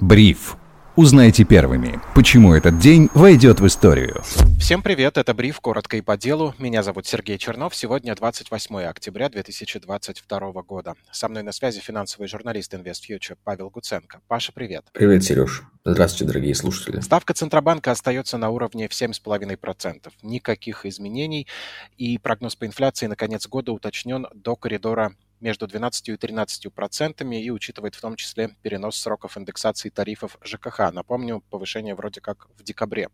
Бриф. Узнайте первыми, почему этот день войдет в историю. Всем привет, это Бриф, коротко и по делу. Меня зовут Сергей Чернов. Сегодня 28 октября 2022 года. Со мной на связи финансовый журналист InvestFuture Павел Гуценко. Паша, привет. Привет, Сереж. Здравствуйте, дорогие слушатели. Ставка Центробанка остается на уровне в 7,5%. Никаких изменений. И прогноз по инфляции на конец года уточнен до коридора между 12 и 13 процентами и учитывает в том числе перенос сроков индексации тарифов ЖКХ. Напомню, повышение вроде как в декабре.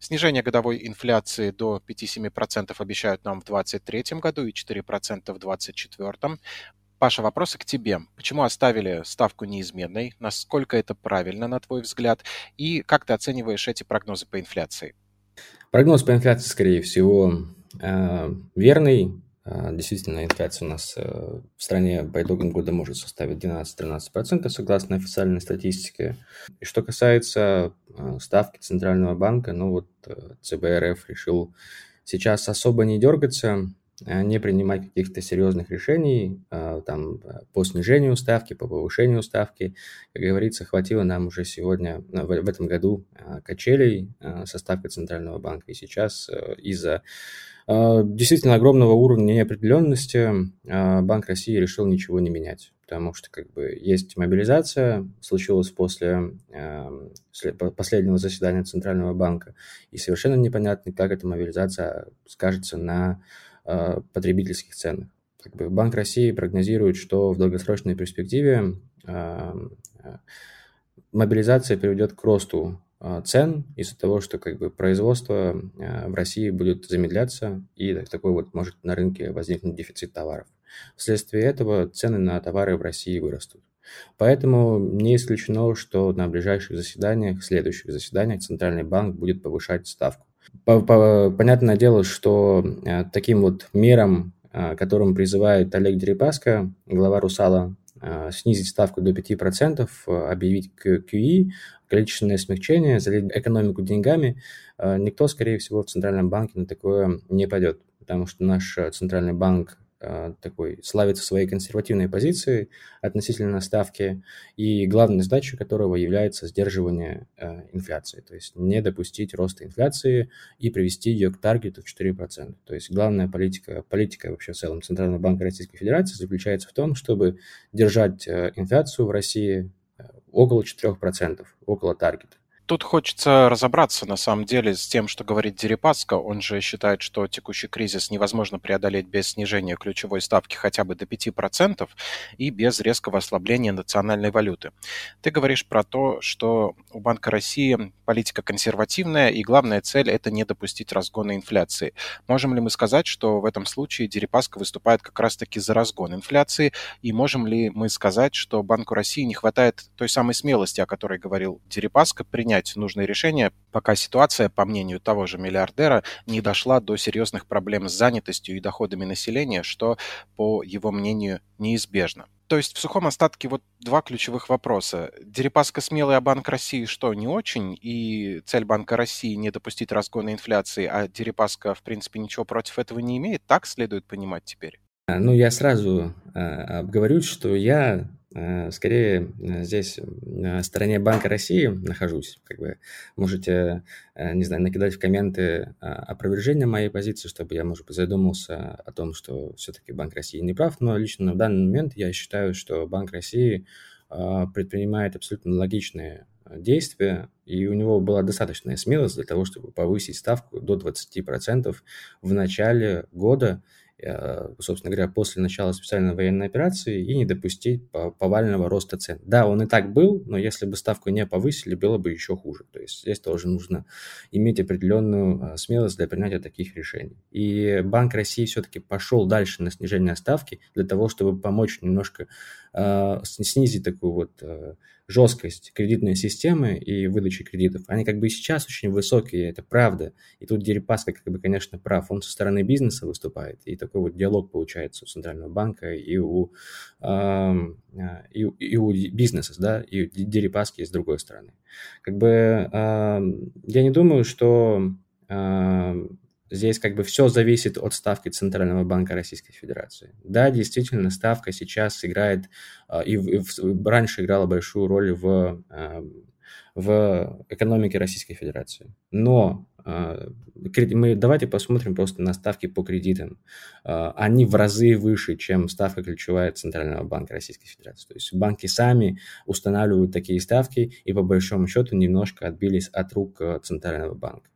Снижение годовой инфляции до 5-7% обещают нам в 2023 году и 4% в 2024. Паша, вопросы к тебе. Почему оставили ставку неизменной? Насколько это правильно, на твой взгляд? И как ты оцениваешь эти прогнозы по инфляции? Прогноз по инфляции, скорее всего, э, верный. А, действительно, инфляция у нас э, в стране по итогам года может составить 12-13%, согласно официальной статистике. И что касается э, ставки Центрального банка, ну вот э, ЦБРФ решил сейчас особо не дергаться, не принимать каких-то серьезных решений там, по снижению ставки, по повышению ставки. Как говорится, хватило нам уже сегодня, в этом году, качелей со ставкой Центрального банка. И сейчас из-за а, действительно огромного уровня неопределенности а, Банк России решил ничего не менять, потому что как бы есть мобилизация, случилась после а, последнего заседания Центрального банка, и совершенно непонятно, как эта мобилизация скажется на потребительских ценах. Как бы Банк России прогнозирует, что в долгосрочной перспективе мобилизация приведет к росту а, цен из-за того, что как бы производство в России будет замедляться и такой вот может на рынке возникнуть дефицит товаров. Вследствие этого цены на товары в России вырастут. Поэтому не исключено, что на ближайших заседаниях, следующих заседаниях Центральный банк будет повышать ставку. Понятное дело, что а, таким вот мерам, которым призывает Олег Дерипаска, глава «Русала», снизить ставку до 5%, объявить QE, количественное смягчение, залить экономику деньгами, э, никто, скорее всего, в Центральном банке на такое не пойдет, потому что наш э, Центральный банк э, такой славится своей консервативной позицией относительно ставки, и главной задачей которого является сдерживание инфляции, то есть не допустить роста инфляции и привести ее к таргету в 4%. То есть главная политика, политика вообще в целом Центрального банка Российской Федерации заключается в том, чтобы держать инфляцию в России около 4%, около таргета. Тут хочется разобраться, на самом деле, с тем, что говорит Дерипаска. Он же считает, что текущий кризис невозможно преодолеть без снижения ключевой ставки хотя бы до 5% и без резкого ослабления национальной валюты. Ты говоришь про то, что у Банка России политика консервативная, и главная цель – это не допустить разгона инфляции. Можем ли мы сказать, что в этом случае Дерипаска выступает как раз-таки за разгон инфляции, и можем ли мы сказать, что Банку России не хватает той самой смелости, о которой говорил Дерипаска, принять принять нужные решения, пока ситуация, по мнению того же миллиардера, не дошла до серьезных проблем с занятостью и доходами населения, что, по его мнению, неизбежно. То есть в сухом остатке вот два ключевых вопроса. Дерипаска смелый, а Банк России что, не очень? И цель Банка России не допустить разгона инфляции, а Дерипаска, в принципе, ничего против этого не имеет? Так следует понимать теперь? Ну, я сразу э, обговорюсь, что я скорее э, здесь на стороне Банка России нахожусь. Как бы можете, э, не знаю, накидать в комменты опровержение моей позиции, чтобы я, может быть, задумался о том, что все-таки Банк России не прав. Но лично в данный момент я считаю, что Банк России предпринимает абсолютно логичные действия, и у него была достаточная смелость для того, чтобы повысить ставку до 20% в начале года, Э, собственно говоря, после начала специальной военной операции и не допустить повального роста цен. Да, он и так был, но если бы ставку не повысили, было бы еще хуже. То есть здесь тоже нужно иметь определенную э, смелость для принятия таких решений. И Банк России все-таки пошел дальше на снижение ставки для того, чтобы помочь немножко э, снизить такую вот э, жесткость кредитной системы и выдачи кредитов, они как бы сейчас очень высокие, это правда. И тут Дерипаска, как бы, конечно, прав. Он со стороны бизнеса выступает, и такой вот диалог получается у Центрального банка и у, э, и, и у бизнеса, да, и Дерипаски с другой стороны. Как бы я не думаю, что здесь как бы все зависит от ставки Центрального банка Российской Федерации. Да, действительно, ставка сейчас играет, а, и, и раньше играла большую роль в, а, в экономике Российской Федерации. Но а, мы давайте посмотрим просто на ставки по кредитам. Они в разы выше, чем ставка ключевая Центрального банка Российской Федерации. То есть банки сами устанавливают такие ставки и по большому счету немножко отбились от рук Центрального банка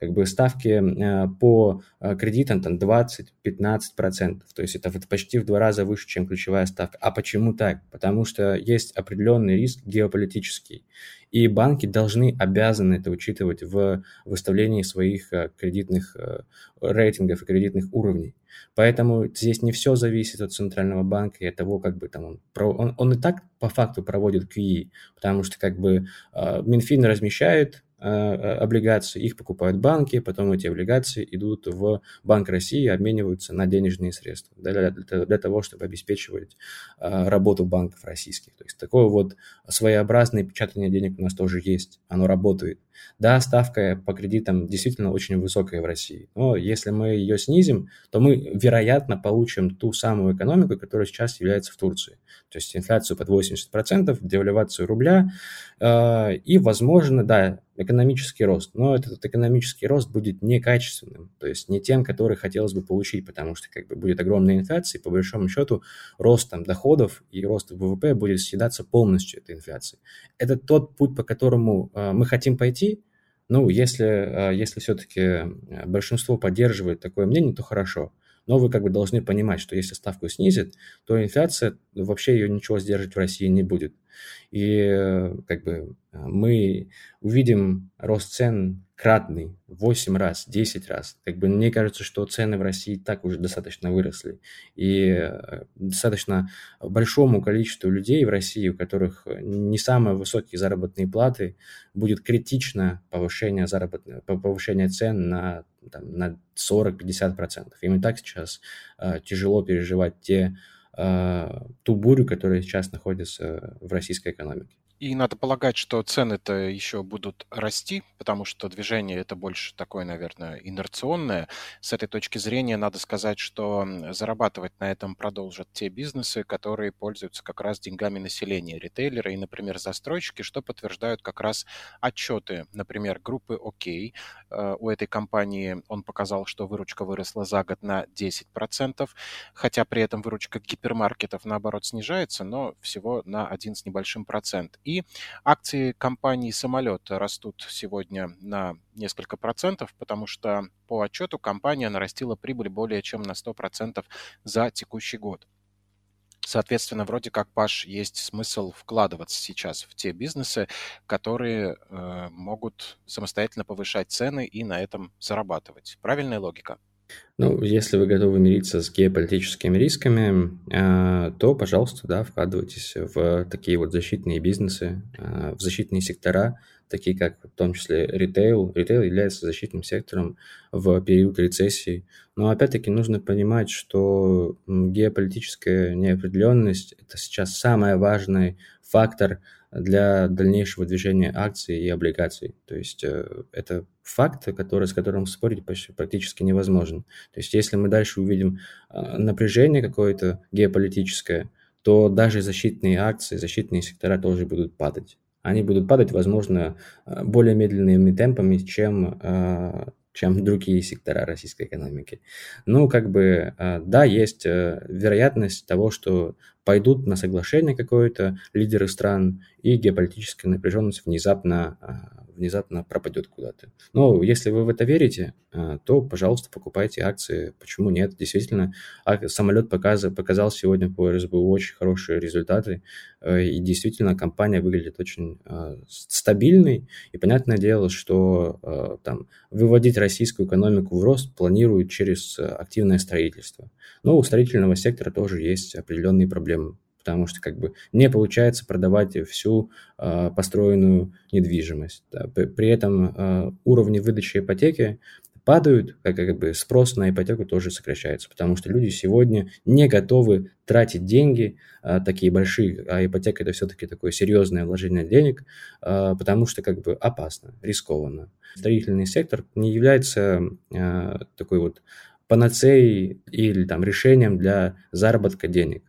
как бы ставки э, по э, кредитам там 20-15%, то есть это вот почти в два раза выше, чем ключевая ставка. А почему так? Потому что есть определенный риск геополитический, и банки должны, обязаны это учитывать в выставлении своих э, кредитных рейтингов и кредитных уровней. Поэтому здесь не все зависит от Центрального банка и от того, как бы там он, он, он и так по факту проводит QE, потому что как бы Минфин размещает облигации, их покупают банки, потом эти облигации идут в Банк России и обмениваются на денежные средства для, для, для того, чтобы обеспечивать э, работу банков российских. То есть такое вот своеобразное печатание денег у нас тоже есть, оно работает. Да, ставка по кредитам действительно очень высокая в России, но если мы ее снизим, то мы, вероятно, получим ту самую экономику, которая сейчас является в Турции. То есть инфляцию под 80%, девальвацию рубля и, возможно, да, экономический рост. Но этот экономический рост будет некачественным, то есть не тем, который хотелось бы получить, потому что как бы будет огромная инфляция, и по большому счету рост там, доходов и рост ВВП будет съедаться полностью этой инфляцией. Это тот путь, по которому э, мы хотим пойти, ну, если, э, если все-таки э, большинство поддерживает такое мнение, то хорошо. Но вы как бы должны понимать, что если ставку снизит, то инфляция, вообще ее ничего сдерживать в России не будет. И как бы мы увидим рост цен кратный, 8 раз, 10 раз. Как бы мне кажется, что цены в России так уже достаточно выросли. И э, достаточно большому количеству людей в России, у которых не самые высокие заработные платы, будет критично повышение, заработных, повышение цен на, там, на 40-50%. Им и так сейчас э, тяжело переживать те, э, ту бурю, которая сейчас находится в российской экономике. И надо полагать, что цены-то еще будут расти, потому что движение это больше такое, наверное, инерционное. С этой точки зрения надо сказать, что зарабатывать на этом продолжат те бизнесы, которые пользуются как раз деньгами населения, ритейлеры и, например, застройщики, что подтверждают как раз отчеты, например, группы ОК. Э, у этой компании он показал, что выручка выросла за год на 10%, хотя при этом выручка гипермаркетов, наоборот, снижается, но всего на 1 с небольшим процент. И акции компании «Самолет» растут сегодня на несколько процентов, потому что по отчету компания нарастила прибыль более чем на 100% за текущий год. Соответственно, вроде как, Паш, есть смысл вкладываться сейчас в те бизнесы, которые э, могут самостоятельно повышать цены и на этом зарабатывать. Правильная логика? Ну, если вы готовы мириться с геополитическими рисками, а, то, пожалуйста, да, вкладывайтесь в такие вот защитные бизнесы, а, в защитные сектора, такие как в том числе ритейл. Ритейл является защитным сектором в период рецессии. Но опять-таки нужно понимать, что геополитическая неопределенность – это сейчас самый важный фактор – для дальнейшего движения акций и облигаций. То есть э, это факт, который, с которым спорить почти, практически невозможен. То есть если мы дальше увидим э, напряжение какое-то геополитическое, то даже защитные акции, защитные сектора тоже будут падать. Они будут падать, возможно, э, более медленными темпами, чем чем другие сектора российской экономики. Ну, как бы, да, есть вероятность того, что пойдут на соглашение какое-то лидеры стран, и геополитическая напряженность внезапно, а, внезапно пропадет куда-то. Но если вы в это верите, а, то, пожалуйста, покупайте акции. Почему нет? Действительно, самолет показал, показал сегодня по РСБУ очень хорошие результаты, э, и действительно компания выглядит очень а, стабильной, и понятное дело, что там выводить российскую экономику в рост планируют через активное строительство. Но у строительного сектора тоже есть определенные проблемы проблемам, потому что как бы не получается продавать всю э, построенную недвижимость. Да. При этом э, уровни выдачи ипотеки падают, как, как бы спрос на ипотеку тоже сокращается, потому что люди сегодня не готовы тратить деньги а, такие большие, а ипотека это все-таки такое серьезное вложение денег, а, потому что как бы опасно, рискованно. Строительный сектор не является а, такой вот панацеей или там решением для заработка денег.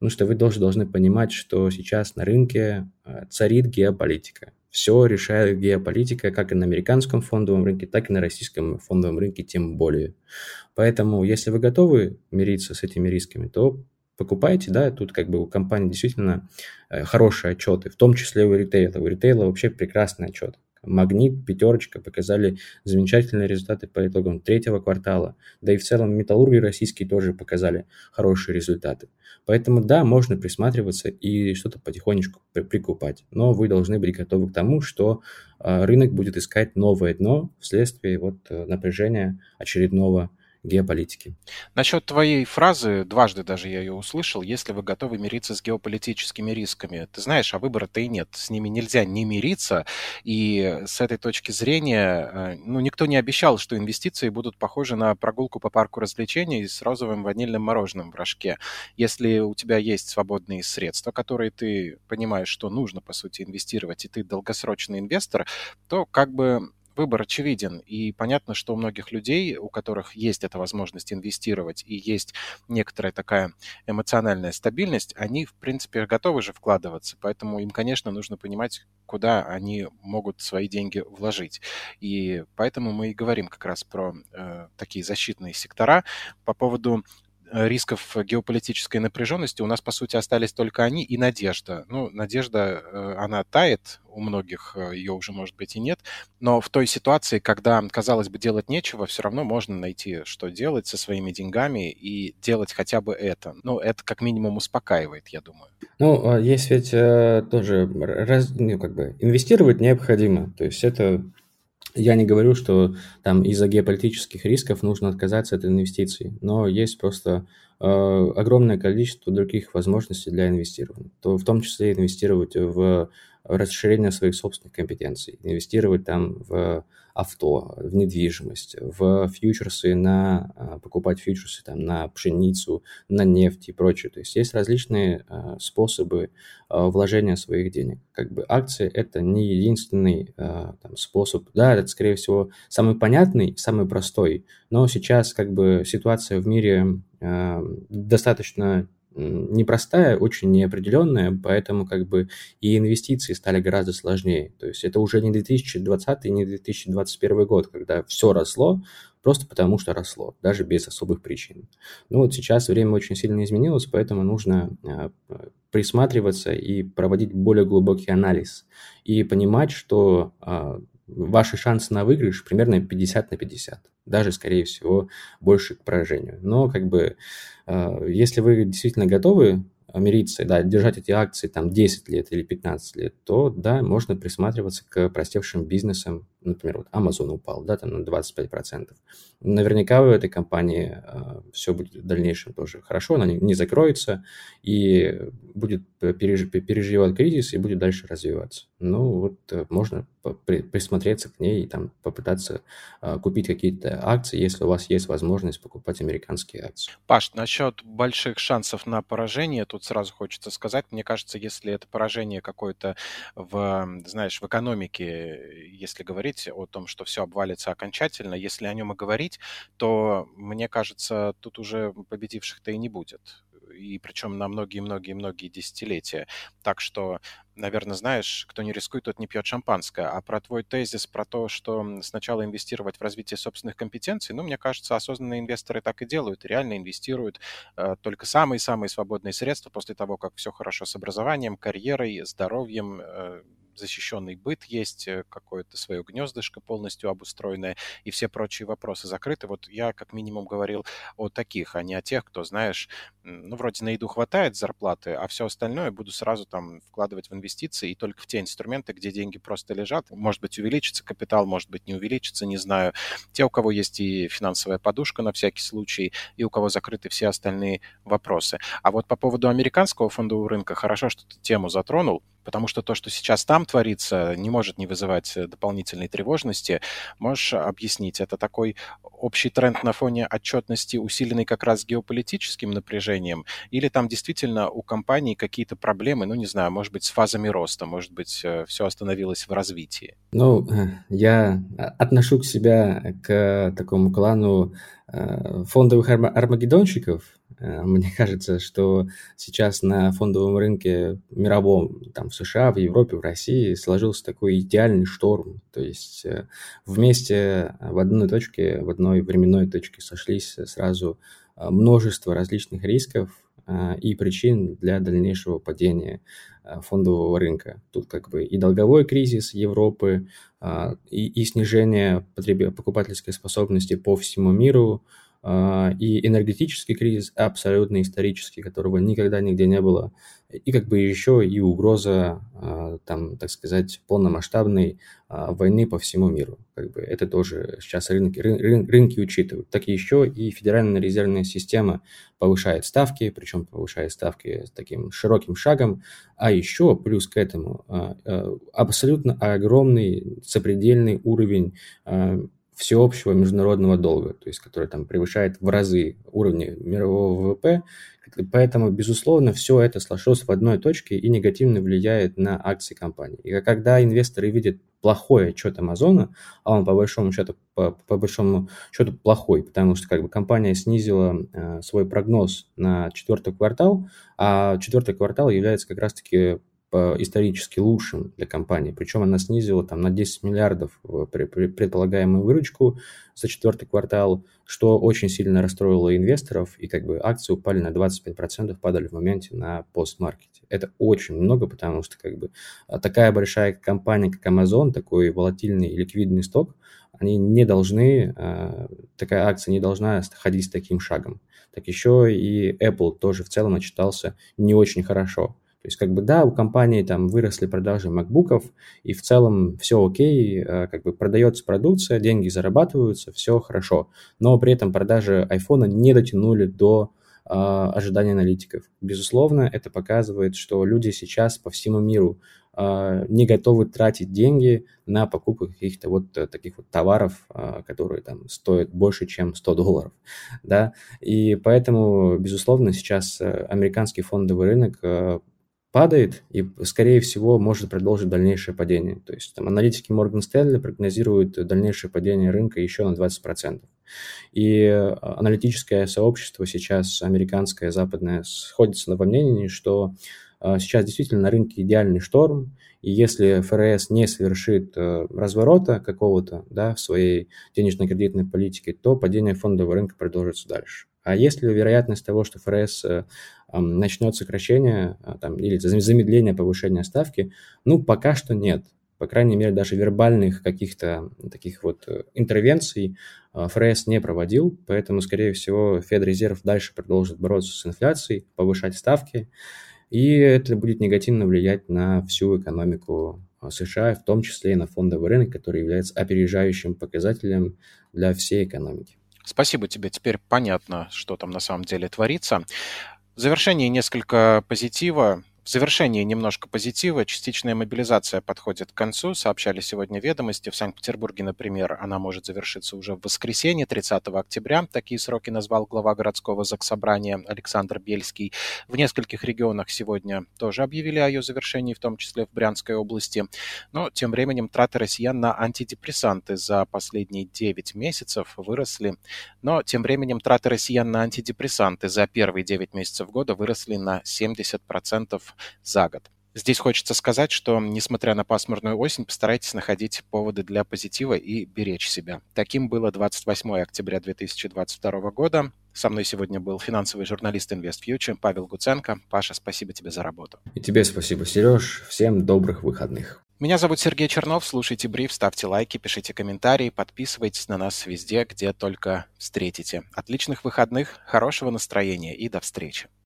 Потому что вы тоже должны понимать, что сейчас на рынке а, царит геополитика. Все решает геополитика как и на американском фондовом рынке, так и на российском фондовом рынке тем более. Поэтому, если вы готовы мириться с этими рисками, то покупайте, да, тут как бы у компании действительно э, хорошие отчеты, в том числе у ритейла. У ритейла вообще прекрасный отчет. Магнит, пятерочка показали замечательные результаты по итогам третьего квартала. Да и в целом металлурги российские тоже показали хорошие результаты. Поэтому да, можно присматриваться и что-то потихонечку прикупать. Но вы должны быть готовы к тому, что а, рынок будет искать новое дно вследствие вот э, напряжения очередного геополитики. Насчет твоей фразы, дважды даже я ее услышал, если вы готовы мириться с геополитическими рисками. Ты знаешь, а выбора-то и нет. С ними нельзя не мириться. И с этой точки зрения, э, ну, никто не обещал, что инвестиции будут похожи на прогулку по парку развлечений с розовым ванильным мороженым в рожке. Если у тебя есть свободные средства, которые ты понимаешь, что нужно, по сути, инвестировать, и ты долгосрочный инвестор, то как бы выбор очевиден, и понятно, что у многих людей, у которых есть эта возможность инвестировать и есть некоторая такая эмоциональная стабильность, они, в принципе, готовы же вкладываться, поэтому им, конечно, нужно понимать, куда они могут свои деньги вложить. И поэтому мы и говорим как раз про э, такие защитные сектора. По поводу рисков геополитической напряженности у нас, по сути, остались только они и надежда. Ну, надежда, э, она тает, у многих э, ее уже, может быть, и нет, но в той ситуации, когда, казалось бы, делать нечего, все равно можно найти, что делать со своими деньгами и делать хотя бы это. Ну, это как минимум успокаивает, я думаю. Ну, а есть ведь тоже, раз, ну, как бы, инвестировать необходимо, то есть это я не говорю, что там из-за геополитических рисков нужно отказаться от инвестиций, но есть просто э, огромное количество других возможностей для инвестирования. То, в том числе инвестировать в расширение своих собственных компетенций, инвестировать там в авто, в недвижимость, в фьючерсы, на а, покупать фьючерсы там, на пшеницу, на нефть и прочее. То есть есть различные а, способы а, вложения своих денег. Как бы акции – это не единственный там, способ. Да, это, скорее всего, самый понятный, самый простой, но сейчас как бы ситуация в мире достаточно непростая, очень неопределенная, поэтому как бы и инвестиции стали гораздо сложнее. То есть это уже не 2020 и не 2021 год, когда все росло, просто потому что росло, даже без особых причин. Ну вот сейчас время очень сильно изменилось, поэтому нужно а, присматриваться и проводить более глубокий анализ и понимать, что а, ваши шансы на выигрыш примерно 50 на 50. Даже, скорее всего, больше к поражению. Но как бы, э, если вы действительно готовы мириться, да, держать эти акции там 10 лет или 15 лет, то да, можно присматриваться к простевшим бизнесам. Например, вот Amazon упал, да, там на 25%. Наверняка у этой компании э, все будет в дальнейшем тоже хорошо, она не, не закроется и будет переж, переживать кризис и будет дальше развиваться. Ну, вот э, можно при, присмотреться к ней и там попытаться э, купить какие-то акции, если у вас есть возможность покупать американские акции. Паш, насчет больших шансов на поражение, тут сразу хочется сказать, мне кажется, если это поражение какое-то в, знаешь, в экономике, если говорить о том, что все обвалится окончательно, если о нем и говорить, то, мне кажется, тут уже победивших-то и не будет и причем на многие-многие-многие десятилетия. Так что, наверное, знаешь, кто не рискует, тот не пьет шампанское. А про твой тезис, про то, что сначала инвестировать в развитие собственных компетенций, ну, мне кажется, осознанные инвесторы так и делают, реально инвестируют э, только самые-самые свободные средства после того, как все хорошо с образованием, карьерой, здоровьем, э, защищенный быт есть, э, какое-то свое гнездышко полностью обустроенное, и все прочие вопросы закрыты. Вот я как минимум говорил о таких, а не о тех, кто, знаешь, ну, вроде на еду хватает зарплаты, а все остальное буду сразу там вкладывать в инвестиции и только в те инструменты, где деньги просто лежат. Может быть, увеличится капитал, может быть, не увеличится, не знаю. Те, у кого есть и финансовая подушка на всякий случай, и у кого закрыты все остальные вопросы. А вот по поводу американского фондового рынка, хорошо, что ты тему затронул, потому что то, что сейчас там творится, не может не вызывать э, дополнительной тревожности. Можешь объяснить, это такой общий тренд на фоне отчетности, усиленный как раз геополитическим напряжением, или там действительно у компании какие-то проблемы, ну, не знаю, может быть, с фазами роста, может быть, э, все остановилось в развитии? Ну, э, я отношу к себя к такому клану фондовых армагеддонщиков, Э, мне кажется, что сейчас на фондовом рынке мировом, там в США, в Европе, в России сложился такой идеальный шторм. То есть э, вместе в одной точке, в одной временной точке сошлись сразу э, множество различных рисков и причин для дальнейшего падения фондового рынка. Тут как бы и долговой кризис Европы, и, и снижение покупательской способности по всему миру, а, и энергетический кризис абсолютно исторический, которого никогда нигде не было, и как бы еще и угроза, а, там, так сказать, полномасштабной а, войны по всему миру. Как бы это тоже сейчас рынки, рын, рынки учитывают. Так еще и Федеральная резервная система повышает ставки, причем повышает ставки с таким широким шагом, а еще плюс к этому абсолютно огромный сопредельный уровень всеобщего международного долга, то есть который там превышает в разы уровни мирового ВВП. Поэтому, безусловно, все это сложилось в одной точке и негативно влияет на акции компании. И когда инвесторы видят плохой отчет Амазона, а он по большому счету, по, по большому счету плохой, потому что как бы компания снизила э, свой прогноз на четвертый квартал, а четвертый квартал является как раз-таки исторически лучшим для компании. Причем она снизила там на 10 миллиардов предполагаемую выручку за четвертый квартал, что очень сильно расстроило инвесторов, и как бы акции упали на 25%, падали в моменте на постмаркете. Это очень много, потому что как бы а, такая большая компания, как Amazon, такой волатильный ликвидный сток, они не должны, а, такая акция не должна ходить с таким шагом. Так еще и Apple тоже в целом отчитался не очень хорошо. То есть, как бы, да, у компании там выросли продажи макбуков, и в целом все окей, э, как бы продается продукция, деньги зарабатываются, все хорошо. Но при этом продажи айфона не дотянули до э, ожиданий аналитиков. Безусловно, это показывает, что люди сейчас по всему миру э, не готовы тратить деньги на покупку каких-то вот таких вот товаров, которые там стоят больше, чем 100 долларов, да, и поэтому, безусловно, сейчас американский фондовый рынок падает и, скорее всего, может продолжить дальнейшее падение. То есть там, аналитики Morgan Stanley прогнозируют дальнейшее падение рынка еще на 20%. И э, аналитическое сообщество сейчас, американское, западное, сходится во мнении, что э, сейчас действительно на рынке идеальный шторм, и если ФРС не совершит э, разворота какого-то да, в своей денежно-кредитной политике, то падение фондового рынка продолжится дальше. А есть ли вероятность того, что ФРС э, начнет сокращение э, там, или замедление повышения ставки? Ну, пока что нет. По крайней мере, даже вербальных каких-то таких вот э, интервенций ФРС не проводил, поэтому, скорее всего, Федрезерв дальше продолжит бороться с инфляцией, повышать ставки, и это будет негативно влиять на всю экономику США, в том числе и на фондовый рынок, который является опережающим показателем для всей экономики. Спасибо тебе. Теперь понятно, что там на самом деле творится. В завершении несколько позитива. В завершении немножко позитива. Частичная мобилизация подходит к концу. Сообщали сегодня ведомости. В Санкт-Петербурге, например, она может завершиться уже в воскресенье, 30 октября. Такие сроки назвал глава городского заксобрания Александр Бельский. В нескольких регионах сегодня тоже объявили о ее завершении, в том числе в Брянской области. Но тем временем траты россиян на антидепрессанты за последние 9 месяцев выросли. Но тем временем траты россиян на антидепрессанты за первые 9 месяцев года выросли на 70% за год. Здесь хочется сказать, что, несмотря на пасмурную осень, постарайтесь находить поводы для позитива и беречь себя. Таким было 28 октября 2022 года. Со мной сегодня был финансовый журналист InvestFuture Павел Гуценко. Паша, спасибо тебе за работу. И тебе спасибо, Сереж. Всем добрых выходных. Меня зовут Сергей Чернов. Слушайте бриф, ставьте лайки, пишите комментарии, подписывайтесь на нас везде, где только встретите. Отличных выходных, хорошего настроения и до встречи.